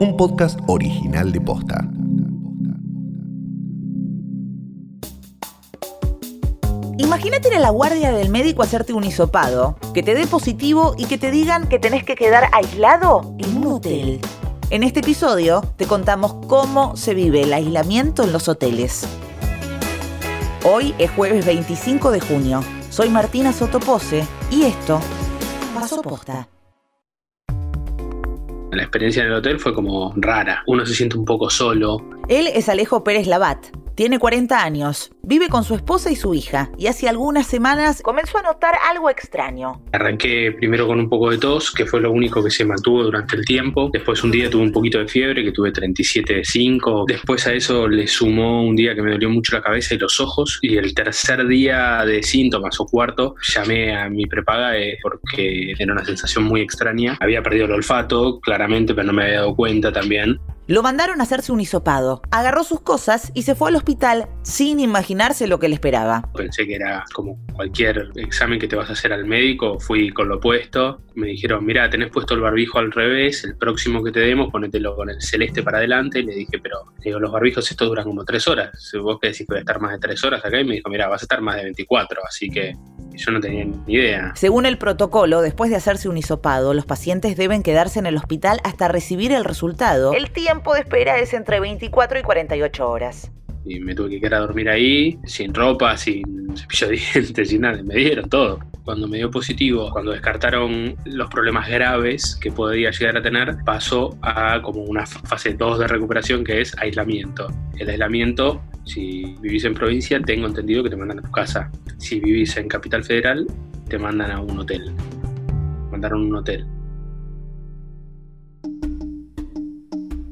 un podcast original de Posta. Imagínate ir a la guardia del médico hacerte un hisopado, que te dé positivo y que te digan que tenés que quedar aislado en un hotel. En este episodio te contamos cómo se vive el aislamiento en los hoteles. Hoy es jueves 25 de junio. Soy Martina Sotopose y esto pasó posta. La experiencia en el hotel fue como rara. Uno se siente un poco solo. Él es Alejo Pérez Labat, tiene 40 años, vive con su esposa y su hija, y hace algunas semanas comenzó a notar algo extraño. Arranqué primero con un poco de tos, que fue lo único que se mantuvo durante el tiempo. Después un día tuve un poquito de fiebre, que tuve 37,5. Después a eso le sumó un día que me dolió mucho la cabeza y los ojos. Y el tercer día de síntomas o cuarto, llamé a mi prepaga eh, porque era una sensación muy extraña. Había perdido el olfato, claramente, pero no me había dado cuenta también. Lo mandaron a hacerse un hisopado. Agarró sus cosas y se fue al hospital sin imaginarse lo que le esperaba. Pensé que era como cualquier examen que te vas a hacer al médico. Fui con lo puesto. Me dijeron, mira, tenés puesto el barbijo al revés. El próximo que te demos, ponételo con el celeste para adelante. Y le dije, pero digo, los barbijos estos duran como tres horas. Vos que decís que voy a estar más de tres horas acá. Y me dijo, mira, vas a estar más de 24. Así que yo no tenía ni idea. Según el protocolo, después de hacerse un hisopado, los pacientes deben quedarse en el hospital hasta recibir el resultado. El tiempo de espera es entre 24 y 48 horas. Y me tuve que quedar a dormir ahí, sin ropa, sin cepillo de dientes, sin nada. Me dieron todo. Cuando me dio positivo, cuando descartaron los problemas graves que podía llegar a tener, pasó a como una fase 2 de recuperación que es aislamiento. El aislamiento, si vivís en provincia, tengo entendido que te mandan a tu casa. Si vivís en Capital Federal, te mandan a un hotel. Mandaron un hotel.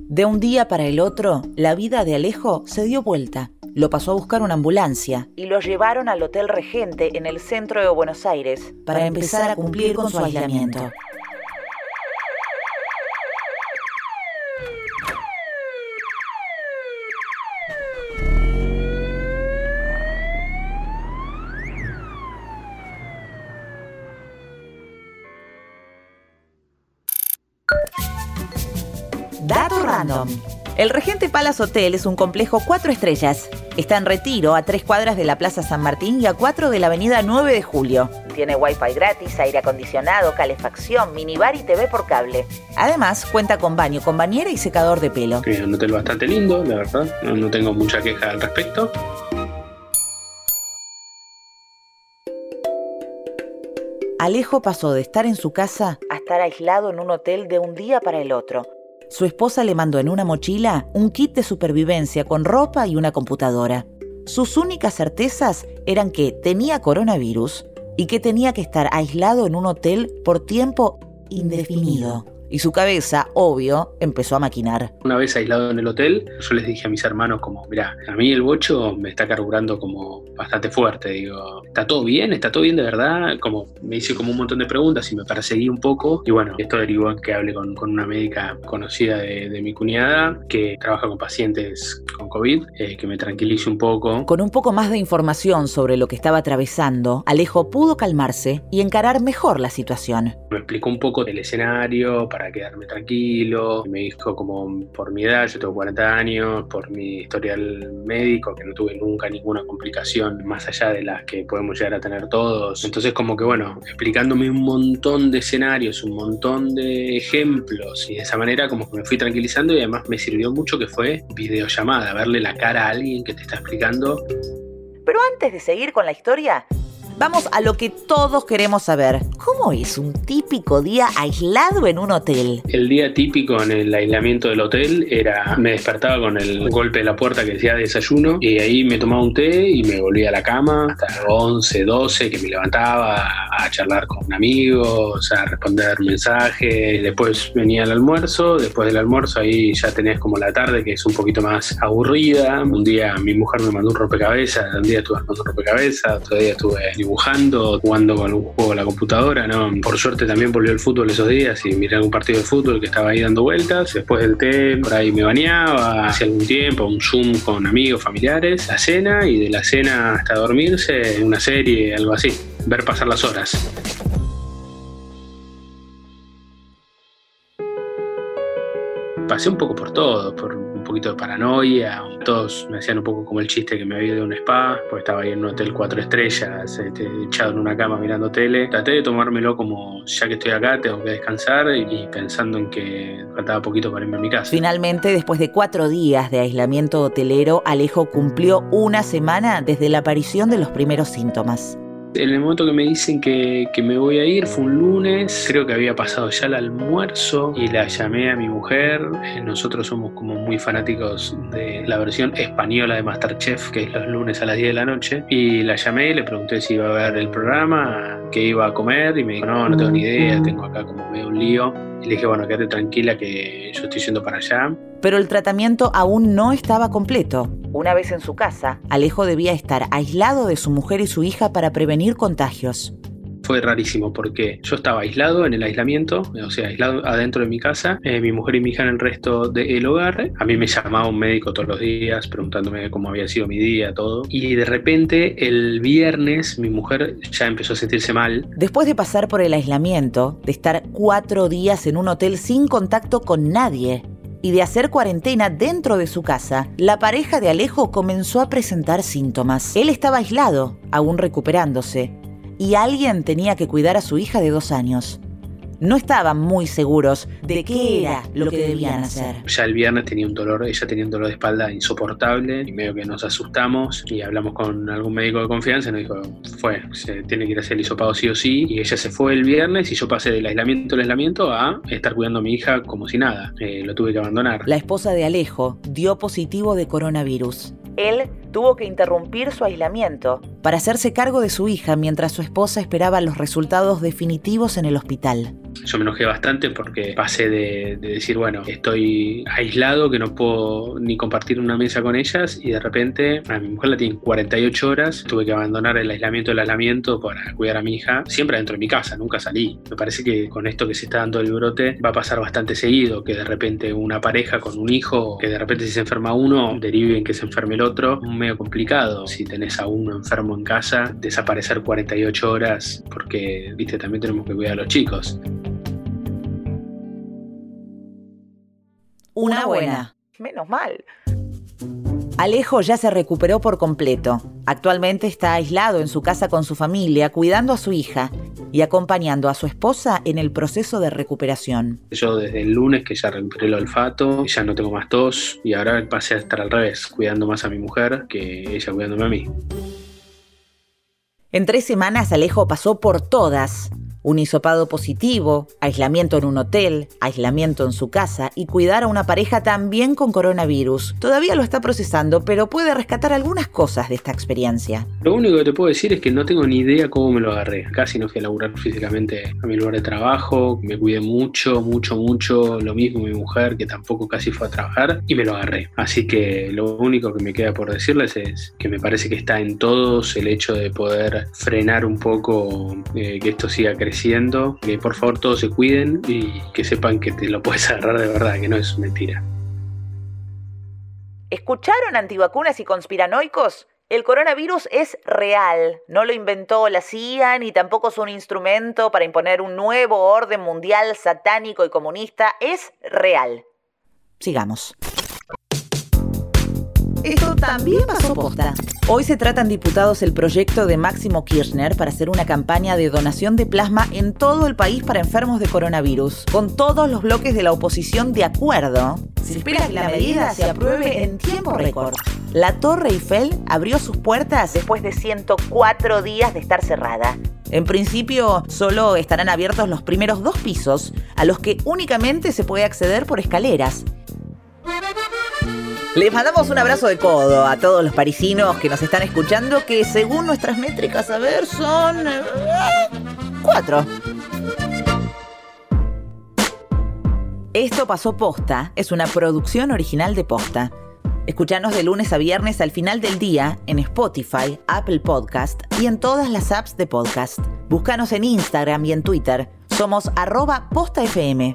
De un día para el otro, la vida de Alejo se dio vuelta. Lo pasó a buscar una ambulancia y lo llevaron al Hotel Regente en el centro de Buenos Aires para empezar a cumplir con su aislamiento. Dato random. El Regente Palace Hotel es un complejo cuatro estrellas. Está en retiro a tres cuadras de la Plaza San Martín y a cuatro de la Avenida 9 de Julio. Tiene wifi gratis, aire acondicionado, calefacción, minibar y TV por cable. Además, cuenta con baño con bañera y secador de pelo. Es un hotel bastante lindo, la verdad. No, no tengo mucha queja al respecto. Alejo pasó de estar en su casa a estar aislado en un hotel de un día para el otro. Su esposa le mandó en una mochila un kit de supervivencia con ropa y una computadora. Sus únicas certezas eran que tenía coronavirus y que tenía que estar aislado en un hotel por tiempo indefinido y su cabeza, obvio, empezó a maquinar. Una vez aislado en el hotel, yo les dije a mis hermanos como, mira, a mí el bocho me está carburando como bastante fuerte, digo, ¿está todo bien? ¿Está todo bien de verdad? Como me hice como un montón de preguntas y me perseguí un poco y bueno, esto derivó en que hable con, una médica conocida de, mi cuñada que trabaja con pacientes con COVID, eh, que me tranquilice un poco. Con un poco más de información sobre lo que estaba atravesando, Alejo pudo calmarse y encarar mejor la situación. Me explicó un poco del escenario para quedarme tranquilo. Me dijo como por mi edad, yo tengo 40 años, por mi historial médico, que no tuve nunca ninguna complicación más allá de las que podemos llegar a tener todos. Entonces como que bueno, explicándome un montón de escenarios, un montón de ejemplos y de esa manera como que me fui tranquilizando y además me sirvió mucho que fue videollamada, verle la cara a alguien que te está explicando. Pero antes de seguir con la historia, Vamos a lo que todos queremos saber. ¿Cómo es un típico día aislado en un hotel? El día típico en el aislamiento del hotel era, me despertaba con el golpe de la puerta que decía desayuno y ahí me tomaba un té y me volvía a la cama hasta 11, 12 que me levantaba a charlar con amigos, a responder mensajes, después venía el almuerzo, después del almuerzo ahí ya tenías como la tarde que es un poquito más aburrida. Un día mi mujer me mandó un rompecabezas, un día estuve armando un rompecabezas, otro día estuve dibujando, jugando con un juego a la computadora, ¿no? Por suerte también volvió el fútbol esos días y miré algún partido de fútbol que estaba ahí dando vueltas. Después del té, por ahí me bañaba, hace algún tiempo, un Zoom con amigos, familiares, la cena y de la cena hasta dormirse, una serie, algo así. Ver pasar las horas. pasé un poco por todo, por un poquito de paranoia. Todos me hacían un poco como el chiste que me había ido de un spa, porque estaba ahí en un hotel cuatro estrellas, este, echado en una cama mirando tele. Traté de tomármelo como, ya que estoy acá, tengo que descansar y pensando en que faltaba poquito para irme a mi casa. Finalmente, después de cuatro días de aislamiento hotelero, Alejo cumplió una semana desde la aparición de los primeros síntomas. En el momento que me dicen que, me voy a ir, fue un lunes, creo que había pasado ya el almuerzo y la llamé a mi mujer. Eh, nosotros somos como muy fanáticos de la versión española de Masterchef, que es los lunes a las 10 de la noche. Y la llamé y le pregunté si iba a ver el programa, qué iba a comer y me dijo, no, no tengo ni idea, tengo acá como medio un lío. Y le dije, bueno, quédate tranquila que yo estoy yendo para allá. Pero el tratamiento aún no estaba completo. Una vez en su casa, Alejo debía estar aislado de su mujer y su hija para prevenir contagios fue rarísimo porque yo estaba aislado en el aislamiento, o sea, aislado adentro de mi casa, eh, mi mujer y mi hija en el resto del hogar. A mí me llamaba un médico todos los días preguntándome cómo había sido mi día, todo. Y de repente el viernes mi mujer ya empezó a sentirse mal. Después de pasar por el aislamiento, de estar cuatro días en un hotel sin contacto con nadie, y de hacer cuarentena dentro de su casa, la pareja de Alejo comenzó a presentar síntomas. Él estaba aislado, aún recuperándose, y alguien tenía que cuidar a su hija de dos años. No estaban muy seguros de qué era lo que debían hacer. Ya el viernes tenía un dolor, ella tenía un dolor de espalda insoportable y medio que nos asustamos y hablamos con algún médico de confianza y nos dijo, fue, se tiene que ir a hacer el hisopado sí o sí y ella se fue el viernes y yo pasé del aislamiento al aislamiento a estar cuidando a mi hija como si nada. Eh, lo tuve que abandonar. La esposa de Alejo dio positivo de coronavirus. Él tuvo que interrumpir su aislamiento para hacerse cargo de su hija mientras su esposa esperaba los resultados definitivos en el hospital. Yo me enojé bastante porque pasé de, decir, bueno, estoy aislado, que no puedo ni compartir una mesa con ellas, y de repente a mi mujer la tiene 48 horas, tuve que abandonar el aislamiento del aislamiento para cuidar a mi hija, siempre dentro de mi casa, nunca salí. Me parece que con esto que se está dando el brote va a pasar bastante seguido, que de repente una pareja con un hijo, que de repente si se enferma uno, derive en que se enferme el otro, medio complicado. Si tenés a uno enfermo en casa, desaparecer 48 horas, porque, viste, también tenemos que cuidar a los chicos. Una buena. Menos mal. Alejo ya se recuperó por completo. Actualmente está aislado en su casa con su familia, cuidando a su hija y acompañando a su esposa en el proceso de recuperación. Yo desde el lunes que ya recuperé el olfato, ya no tengo más tos y ahora pasé a estar al revés, cuidando más a mi mujer que ella cuidándome a mí. En tres semanas Alejo pasó por todas un hisopado positivo, aislamiento en un hotel, aislamiento en su casa y cuidar a una pareja también con coronavirus. Todavía lo está procesando, pero puede rescatar algunas cosas de esta experiencia. Lo único que te puedo decir es que no tengo ni idea cómo me lo agarré. Casi no fui a laburar físicamente a mi lugar de trabajo, me cuidé mucho, mucho, mucho. Lo mismo mi mujer, que tampoco casi fue a trabajar, y me lo agarré. Así que lo único que me queda por decirles es que me parece que está en todos el hecho de poder frenar un poco eh, que esto siga creciendo que por favor todos se cuiden y que sepan que te lo puedes agarrar de verdad, que no es mentira. ¿Escucharon antivacunas y conspiranoicos? El coronavirus es real, no lo inventó la CIA ni tampoco es un instrumento para imponer un nuevo orden mundial satánico y comunista, es real. Sigamos. Esto también pasó posta. Hoy se tratan diputados el proyecto de Máximo Kirchner para hacer una campaña de donación de plasma en todo el país para enfermos de coronavirus, con todos los bloques de la oposición de acuerdo. Se espera que la medida se apruebe en tiempo récord. La Torre Eiffel abrió sus puertas después de 104 días de estar cerrada. En principio, solo estarán abiertos los primeros dos pisos, a los que únicamente se puede acceder por escaleras. Les mandamos un abrazo de codo a todos los parisinos que nos están escuchando, que según nuestras métricas, a ver, son... Eh, cuatro. Esto pasó posta, es una producción original de posta. Escuchanos de lunes a viernes al final del día en Spotify, Apple Podcast y en todas las apps de podcast. Búscanos en Instagram y en Twitter. Somos arroba postafm.